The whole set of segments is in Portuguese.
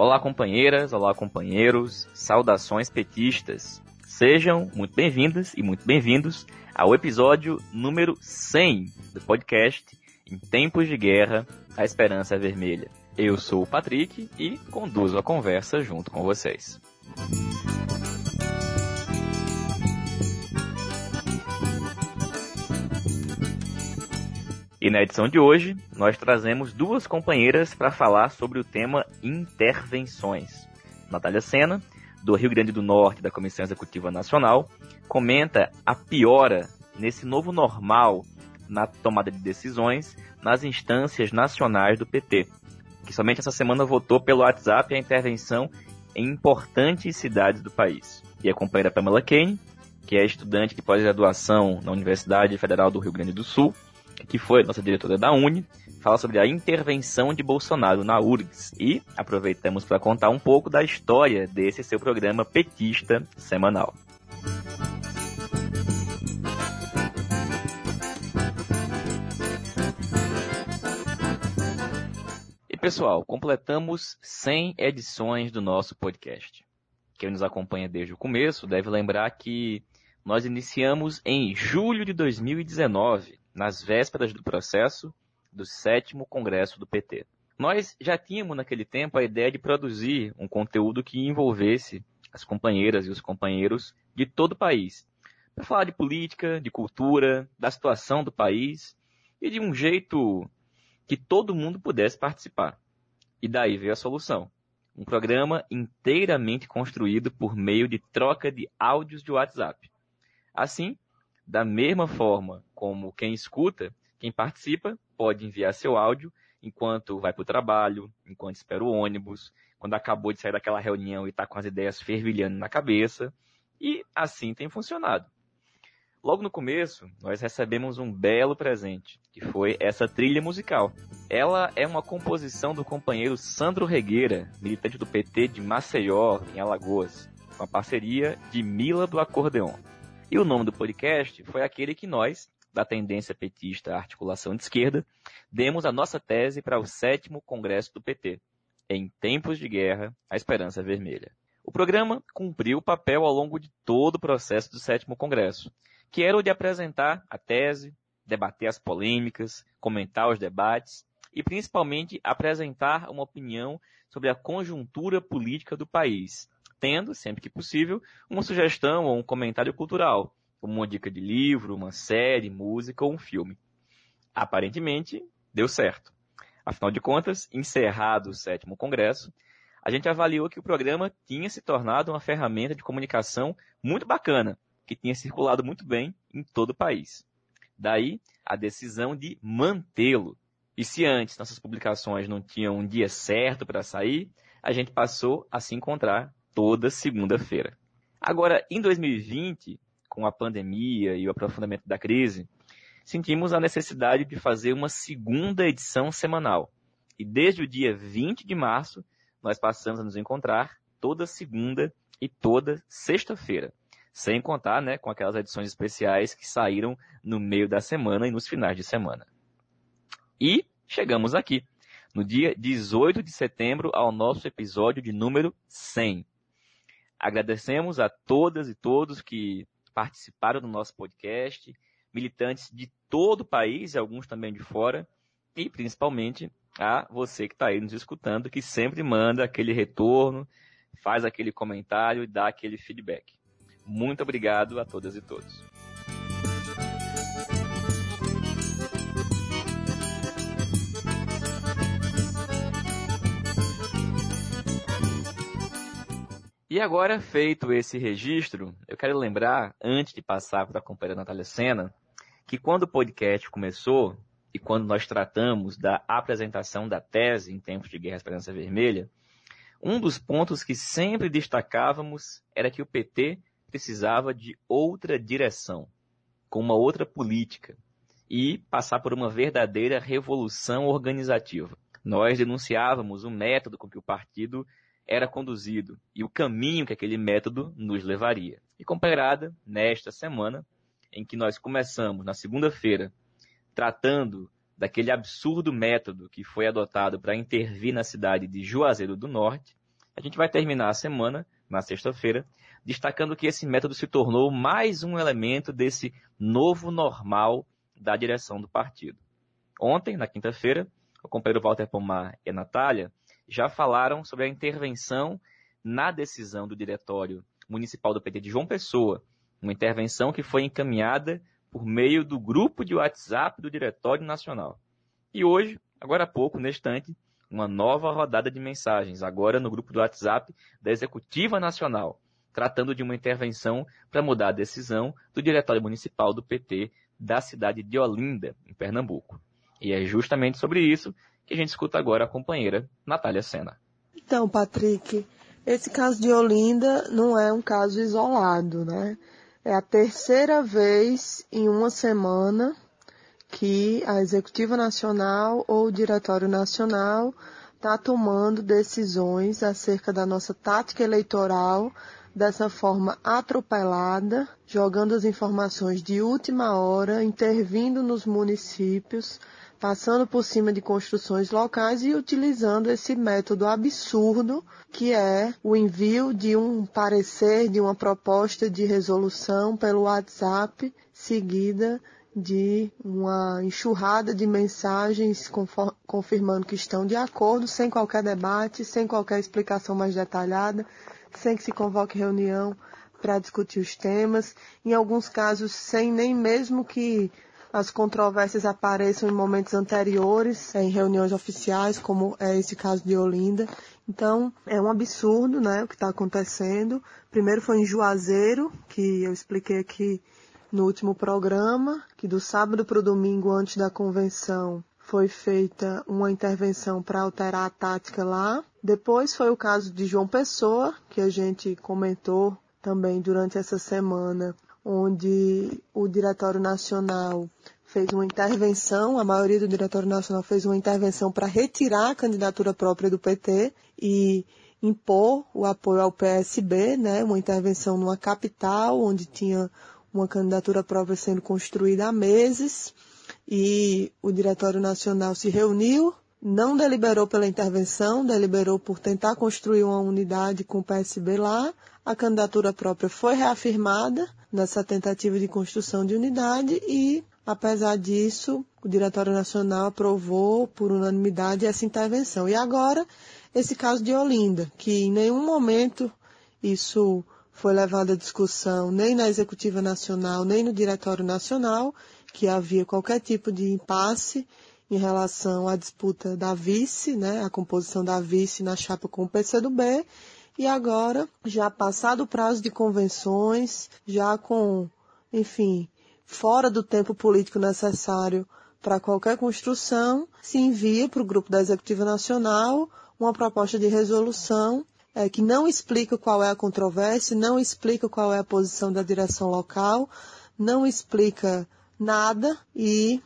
Olá, companheiras, olá, companheiros, saudações petistas. Sejam muito bem-vindas e muito bem-vindos ao episódio número 100 do podcast Em Tempos de Guerra, a Esperança é Vermelha. Eu sou o Patrick e conduzo a conversa junto com vocês. E na edição de hoje, nós trazemos duas companheiras para falar sobre o tema intervenções. Natália Sena, do Rio Grande do Norte, da Comissão Executiva Nacional, comenta a piora nesse novo normal na tomada de decisões nas instâncias nacionais do PT, que somente essa semana votou pelo WhatsApp a intervenção em importantes cidades do país. E a companheira Pamela Kane, que é estudante de pós-graduação na Universidade Federal do Rio Grande do Sul, que foi nossa diretora da Uni, fala sobre a intervenção de Bolsonaro na URGS. E aproveitamos para contar um pouco da história desse seu programa petista semanal. E pessoal, completamos 100 edições do nosso podcast. Quem nos acompanha desde o começo deve lembrar que nós iniciamos em julho de 2019 nas vésperas do processo do sétimo congresso do PT. Nós já tínhamos naquele tempo a ideia de produzir um conteúdo que envolvesse as companheiras e os companheiros de todo o país, para falar de política, de cultura, da situação do país e de um jeito que todo mundo pudesse participar. E daí veio a solução. Um programa inteiramente construído por meio de troca de áudios de WhatsApp. Assim, da mesma forma como quem escuta, quem participa pode enviar seu áudio enquanto vai para o trabalho, enquanto espera o ônibus, quando acabou de sair daquela reunião e está com as ideias fervilhando na cabeça. E assim tem funcionado. Logo no começo, nós recebemos um belo presente, que foi essa trilha musical. Ela é uma composição do companheiro Sandro Regueira, militante do PT de Maceió, em Alagoas, com a parceria de Mila do Acordeon. E o nome do podcast foi aquele que nós, da tendência petista articulação de esquerda, demos a nossa tese para o sétimo congresso do PT. Em tempos de guerra, a esperança vermelha. O programa cumpriu o papel ao longo de todo o processo do sétimo congresso, que era o de apresentar a tese, debater as polêmicas, comentar os debates e principalmente apresentar uma opinião sobre a conjuntura política do país, tendo, sempre que possível, uma sugestão ou um comentário cultural, como uma dica de livro, uma série, música ou um filme. Aparentemente, deu certo. Afinal de contas, encerrado o sétimo congresso, a gente avaliou que o programa tinha se tornado uma ferramenta de comunicação muito bacana, que tinha circulado muito bem em todo o país. Daí, a decisão de mantê-lo. E se antes nossas publicações não tinham um dia certo para sair, a gente passou a se encontrar toda segunda-feira. Agora, em 2020, com a pandemia e o aprofundamento da crise, sentimos a necessidade de fazer uma segunda edição semanal. E desde o dia 20 de março, nós passamos a nos encontrar toda segunda e toda sexta-feira. Sem contar né, com aquelas edições especiais que saíram no meio da semana e nos finais de semana. E chegamos aqui, no dia 18 de setembro, ao nosso episódio de número 100. Agradecemos a todas e todos que participaram do nosso podcast, militantes de todo o país e alguns também de fora, e principalmente a você que está aí nos escutando, que sempre manda aquele retorno, faz aquele comentário e dá aquele feedback. Muito obrigado a todas e todos. E agora, feito esse registro, eu quero lembrar, antes de passar para a companheira Natália Sena, que quando o podcast começou e quando nós tratamos da apresentação da tese em tempos de Guerra Esperança Vermelha, um dos pontos que sempre destacávamos era que o PT precisava de outra direção, com uma outra política, e passar por uma verdadeira revolução organizativa. Nós denunciávamos o método com que o partido era conduzido e o caminho que aquele método nos levaria. E comparada nesta semana, em que nós começamos na segunda-feira tratando daquele absurdo método que foi adotado para intervir na cidade de Juazeiro do Norte, A gente vai terminar a semana, na sexta-feira, destacando que esse método se tornou mais um elemento desse novo normal da direção do partido. Ontem, na quinta-feira, o companheiro Walter Pomar e a Natália já falaram sobre a intervenção na decisão do Diretório Municipal do PT de João Pessoa, uma intervenção que foi encaminhada por meio do grupo de WhatsApp do Diretório Nacional. E hoje, agora há pouco, neste instante, uma nova rodada de mensagens, agora no grupo do WhatsApp da Executiva Nacional, tratando de uma intervenção para mudar a decisão do Diretório Municipal do PT da cidade de Olinda, em Pernambuco. E é justamente sobre isso que a gente escuta agora a companheira Natália Sena. Então, Patrick, esse caso de Olinda não é um caso isolado, né? É a terceira vez em uma semana que a Executiva Nacional ou o Diretório Nacional está tomando decisões acerca da nossa tática eleitoral dessa forma atropelada, jogando as informações de última hora, intervindo nos municípios, passando por cima de construções locais e utilizando esse método absurdo que é o envio de um parecer, de uma proposta de resolução pelo WhatsApp, seguida de uma enxurrada de mensagens confirmando que estão de acordo, sem qualquer debate, sem qualquer explicação mais detalhada, sem que se convoque reunião para discutir os temas, em alguns casos sem nem mesmo que as controvérsias apareçam em momentos anteriores, em reuniões oficiais, como é esse caso de Olinda. Então, é um absurdo, né, o que está acontecendo. Primeiro foi em Juazeiro, que eu expliquei aqui no último programa, que do sábado para o domingo antes da convenção foi feita uma intervenção para alterar a tática lá. Depois foi o caso de João Pessoa, que a gente comentou também durante essa semana, onde o Diretório Nacional fez uma intervenção, a maioria do Diretório Nacional fez uma intervenção para retirar a candidatura própria do PT e impor o apoio ao PSB, né, uma intervenção numa capital onde tinha uma candidatura própria sendo construída há meses e o Diretório Nacional se reuniu, não deliberou pela intervenção, deliberou por tentar construir uma unidade com o PSB lá. A candidatura própria foi reafirmada nessa tentativa de construção de unidade e, apesar disso, o Diretório Nacional aprovou por unanimidade essa intervenção. E agora, esse caso de Olinda, que em nenhum momento isso foi levado à discussão nem na Executiva Nacional, nem no Diretório Nacional, que havia qualquer tipo de impasse em relação à disputa da vice, né, a composição da vice na chapa com o PCdoB, e agora, já passado o prazo de convenções, já com, enfim, fora do tempo político necessário para qualquer construção, se envia para o grupo da Executiva Nacional uma proposta de resolução é, que não explica qual é a controvérsia, não explica qual é a posição da direção local, não explica nada e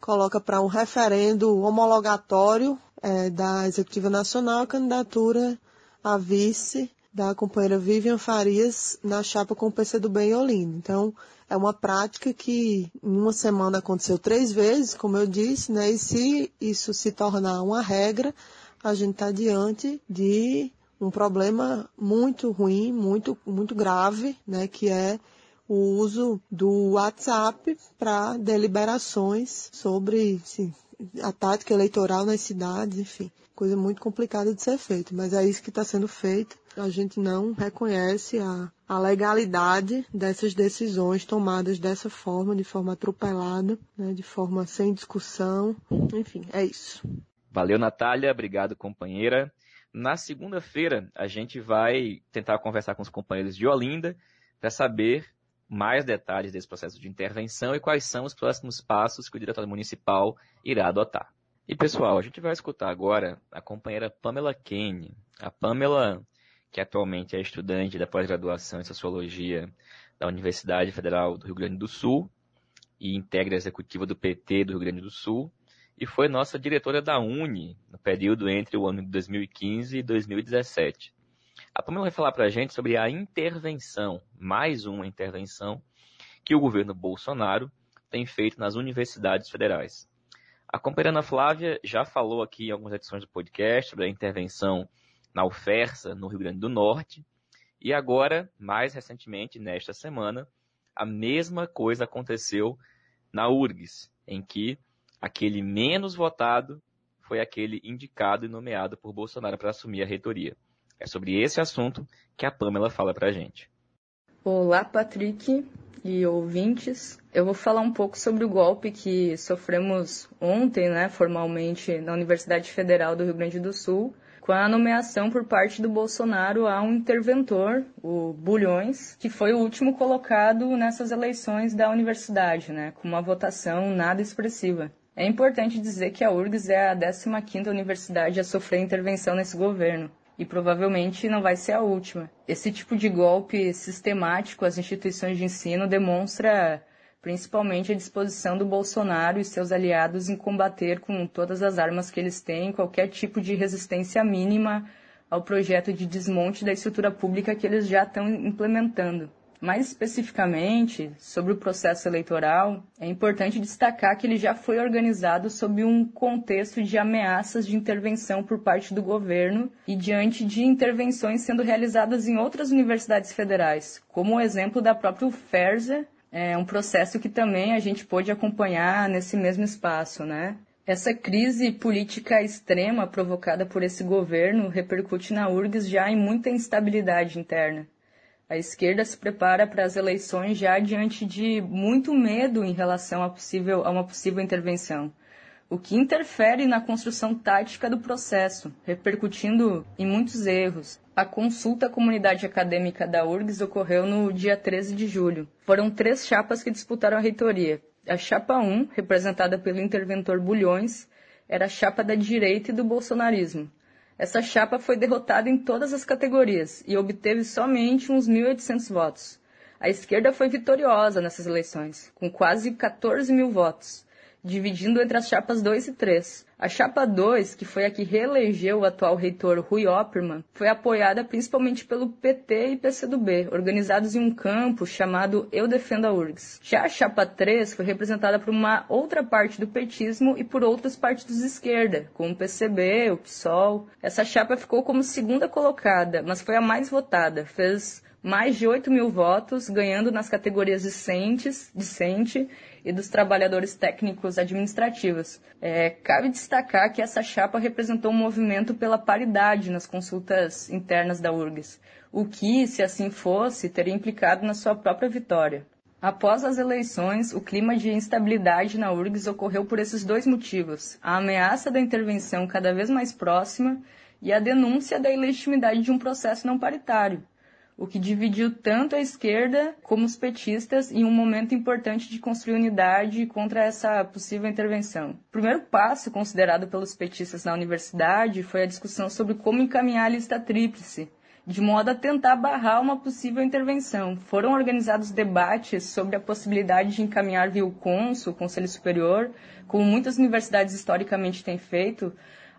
coloca para um referendo homologatório é, da Executiva Nacional a candidatura a vice da companheira Vivian Farias na chapa com o PCdoB em Olinda. Então, é uma prática que em uma semana aconteceu três vezes, como eu disse, né? E se isso se tornar uma regra, a gente está diante de um problema muito ruim, muito, muito grave, né, que é o uso do WhatsApp para deliberações sobre sim, a tática eleitoral nas cidades, enfim, coisa muito complicada de ser feita, mas é isso que está sendo feito. A gente não reconhece a, a legalidade dessas decisões tomadas dessa forma, de forma atropelada, né, de forma sem discussão, enfim, é isso. Valeu, Natália. Obrigado, companheira. Na segunda-feira, a gente vai tentar conversar com os companheiros de Olinda para saber mais detalhes desse processo de intervenção e quais são os próximos passos que o Diretório Municipal irá adotar. E pessoal, a gente vai escutar agora a companheira Pamela Kane. A Pamela, que atualmente é estudante da pós-graduação em Sociologia da Universidade Federal do Rio Grande do Sul e integra a executiva do PT do Rio Grande do Sul, e foi nossa diretora da Uni no período entre o ano de 2015 e 2017. A Pamela vai falar para a gente sobre a intervenção, mais uma intervenção, que o governo Bolsonaro tem feito nas universidades federais. A companheira Ana Flávia já falou aqui em algumas edições do podcast sobre a intervenção na UFERSA, no Rio Grande do Norte. E agora, mais recentemente, nesta semana, a mesma coisa aconteceu na URGS, em que aquele menos votado foi aquele indicado e nomeado por Bolsonaro para assumir a reitoria. É sobre esse assunto que a Pamela fala para a gente. Olá, Patrick e ouvintes. Eu vou falar um pouco sobre o golpe que sofremos ontem, né, formalmente, na Universidade Federal do Rio Grande do Sul, com a nomeação por parte do Bolsonaro a um interventor, o Bulhões, que foi o último colocado nessas eleições da universidade, né, com uma votação nada expressiva. É importante dizer que a URGS é a 15ª universidade a sofrer intervenção nesse governo e provavelmente não vai ser a última. Esse tipo de golpe sistemático às instituições de ensino demonstra principalmente a disposição do Bolsonaro e seus aliados em combater com todas as armas que eles têm qualquer tipo de resistência mínima ao projeto de desmonte da estrutura pública que eles já estão implementando. Mais especificamente, sobre o processo eleitoral, é importante destacar que ele já foi organizado sob um contexto de ameaças de intervenção por parte do governo e diante de intervenções sendo realizadas em outras universidades federais, como o exemplo da própria UFERSA, é um processo que também a gente pôde acompanhar nesse mesmo espaço, né? Essa crise política extrema provocada por esse governo repercute na URGS já em muita instabilidade interna. A esquerda se prepara para as eleições já diante de muito medo em relação a, possível, a uma possível intervenção, o que interfere na construção tática do processo, repercutindo em muitos erros. A consulta à comunidade acadêmica da URGS ocorreu no dia 13 de julho. Foram três chapas que disputaram a reitoria. A chapa 1, representada pelo interventor Bulhões, era a chapa da direita e do bolsonarismo. Essa chapa foi derrotada em todas as categorias e obteve somente uns 1.800 votos. A esquerda foi vitoriosa nessas eleições, com quase 14 mil votos, dividindo entre as chapas 2 e 3. A chapa 2, que foi a que reelegeu o atual reitor Rui Oppermann, foi apoiada principalmente pelo PT e PCdoB, organizados em um campo chamado Eu Defendo a URGS. Já a chapa 3 foi representada por uma outra parte do petismo e por outros partidos de esquerda, como o PCB, o PSOL. Essa chapa ficou como segunda colocada, mas foi a mais votada, fez mais de 8 mil votos, ganhando nas categorias discentes, discente e dos trabalhadores técnicos administrativos. É, cabe destacar que essa chapa representou um movimento pela paridade nas consultas internas da URGS, o que, se assim fosse, teria implicado na sua própria vitória. Após as eleições, o clima de instabilidade na URGS ocorreu por esses dois motivos: a ameaça da intervenção cada vez mais próxima e a denúncia da ilegitimidade de um processo não paritário o que dividiu tanto a esquerda como os petistas em um momento importante de construir unidade contra essa possível intervenção. O primeiro passo considerado pelos petistas na universidade foi a discussão sobre como encaminhar a lista tríplice, de modo a tentar barrar uma possível intervenção. Foram organizados debates sobre a possibilidade de encaminhar via o cônsul, o Conselho Superior, como muitas universidades historicamente têm feito,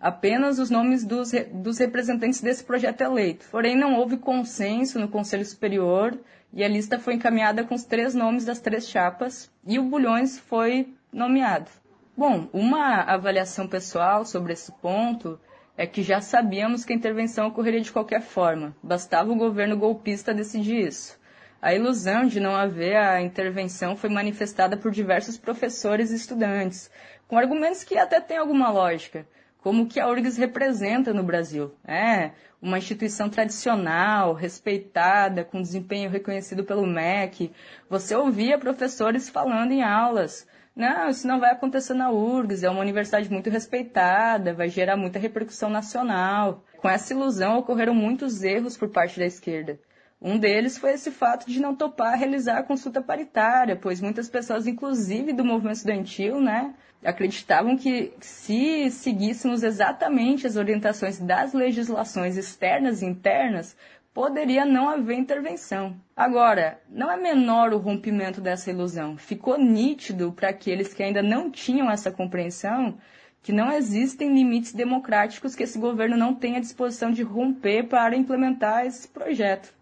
apenas os nomes dos, dos representantes desse projeto eleito. Porém, não houve consenso no Conselho Superior e a lista foi encaminhada com os três nomes das três chapas e o Bulhões foi nomeado. Bom, uma avaliação pessoal sobre esse ponto é que já sabíamos que a intervenção ocorreria de qualquer forma, bastava o governo golpista decidir isso. A ilusão de não haver a intervenção foi manifestada por diversos professores e estudantes, com argumentos que até têm alguma lógica como que a URGS representa no Brasil. É uma instituição tradicional, respeitada, com desempenho reconhecido pelo MEC. Você ouvia professores falando em aulas. Não, isso não vai acontecer na URGS, é uma universidade muito respeitada, vai gerar muita repercussão nacional. Com essa ilusão ocorreram muitos erros por parte da esquerda. Um deles foi esse fato de não topar realizar a consulta paritária, pois muitas pessoas, inclusive do movimento estudantil, né, acreditavam que se seguíssemos exatamente as orientações das legislações externas e internas, poderia não haver intervenção. Agora, não é menor o rompimento dessa ilusão. Ficou nítido para aqueles que ainda não tinham essa compreensão que não existem limites democráticos que esse governo não tem à disposição de romper para implementar esse projeto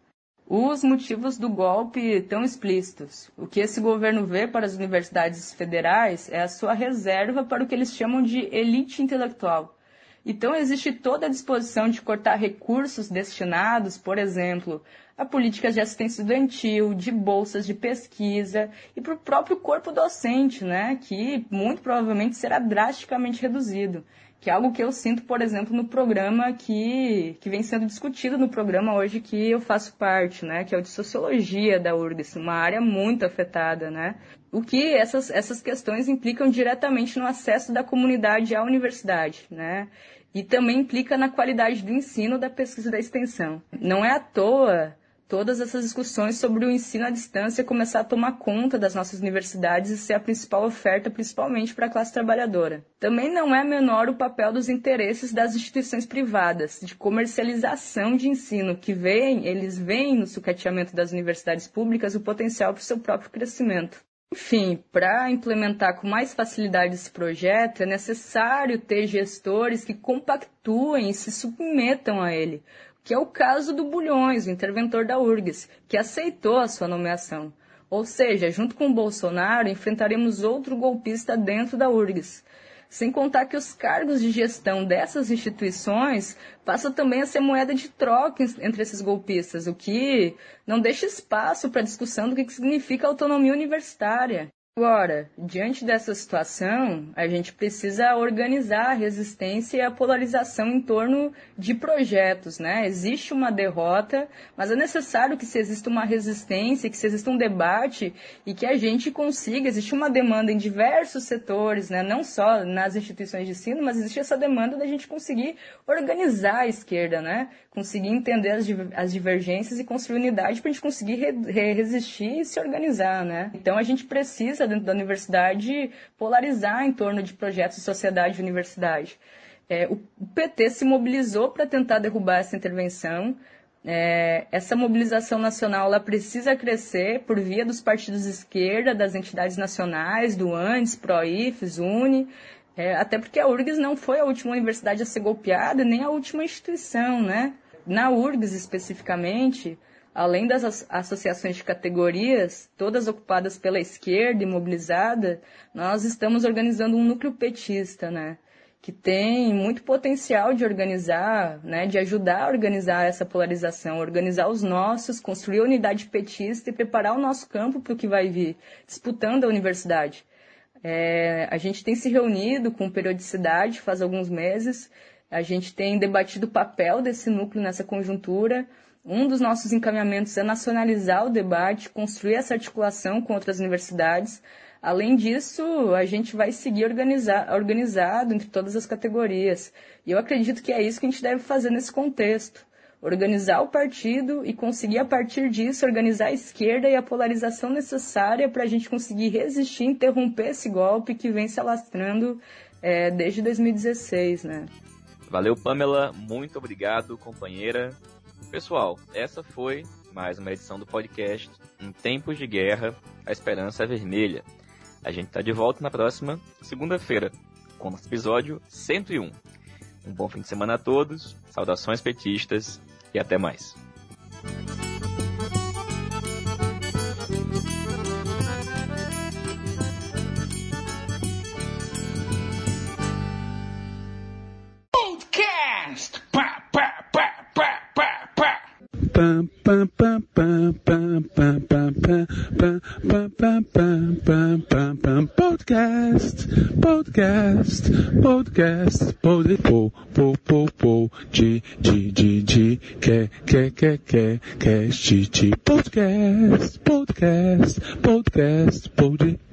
os motivos do golpe tão explícitos. O que esse governo vê para as universidades federais é a sua reserva para o que eles chamam de elite intelectual. Então existe toda a disposição de cortar recursos destinados, por exemplo, a políticas de assistência estudantil, de bolsas de pesquisa e para o próprio corpo docente, né, que muito provavelmente será drasticamente reduzido que é algo que eu sinto, por exemplo, no programa que, que vem sendo discutido no programa hoje que eu faço parte, né, que é o de Sociologia da URGS, uma área muito afetada, né, o que essas, essas questões implicam diretamente no acesso da comunidade à universidade, né, e também implica na qualidade do ensino, da pesquisa e da extensão. Não é à toa todas essas discussões sobre o ensino à distância começar a tomar conta das nossas universidades e ser a principal oferta, principalmente para a classe trabalhadora. Também não é menor o papel dos interesses das instituições privadas, de comercialização de ensino, que veem, eles veem no sucateamento das universidades públicas o potencial para o seu próprio crescimento. Enfim, para implementar com mais facilidade esse projeto, é necessário ter gestores que compactuem e se submetam a ele, que é o caso do Bulhões, o interventor da URGS, que aceitou a sua nomeação. Ou seja, junto com Bolsonaro, enfrentaremos outro golpista dentro da URGS. Sem contar que os cargos de gestão dessas instituições passam também a ser moeda de troca entre esses golpistas, o que não deixa espaço para discussão do que significa autonomia universitária. Agora, diante dessa situação, a gente precisa organizar a resistência e a polarização em torno de projetos, né? Existe uma derrota, mas é necessário que se exista uma resistência, que se exista um debate e que a gente consiga, existe uma demanda em diversos setores, né? Não só nas instituições de ensino, mas existe essa demanda da gente conseguir organizar a esquerda, né? Conseguir entender as, as divergências e construir unidade para a gente conseguir re resistir e se organizar, né? Então a gente precisa dentro da universidade polarizar em torno de projetos de sociedade e universidade. É, o, PT se mobilizou para tentar derrubar essa intervenção. É, essa mobilização nacional ela precisa crescer por via dos partidos de esquerda, das entidades nacionais, do ANDES, PROIFES, UNE, é, até porque a URGS não foi a última universidade a ser golpeada, nem a última instituição, né? Na URGS especificamente, além das associações de categorias, todas ocupadas pela esquerda e mobilizada, nós estamos organizando um núcleo petista, né? Que tem muito potencial de organizar, né? De ajudar a organizar essa polarização, organizar os nossos, construir a unidade petista e preparar o nosso campo para o que vai vir, disputando a universidade. É, a gente tem se reunido com periodicidade faz alguns meses, a gente tem debatido o papel desse núcleo nessa conjuntura, um dos nossos encaminhamentos é nacionalizar o debate, construir essa articulação com outras universidades. Além disso, a gente vai seguir organizar, organizado entre todas as categorias. E eu acredito que é isso que a gente deve fazer nesse contexto. Organizar o partido e conseguir, a partir disso, organizar a esquerda e a polarização necessária para a gente conseguir resistir, interromper esse golpe que vem se alastrando é, desde 2016, né? Valeu, Pamela. Muito obrigado, companheira. Pessoal, essa foi mais uma edição do podcast Em Tempos de Guerra, a Esperança é Vermelha. A gente está de volta na próxima segunda-feira com o nosso episódio 101. Um bom fim de semana a todos, saudações petistas e até mais. Podcast podcast podcast pod po po po po de de de de que que que que cast de podcast podcast podcast pod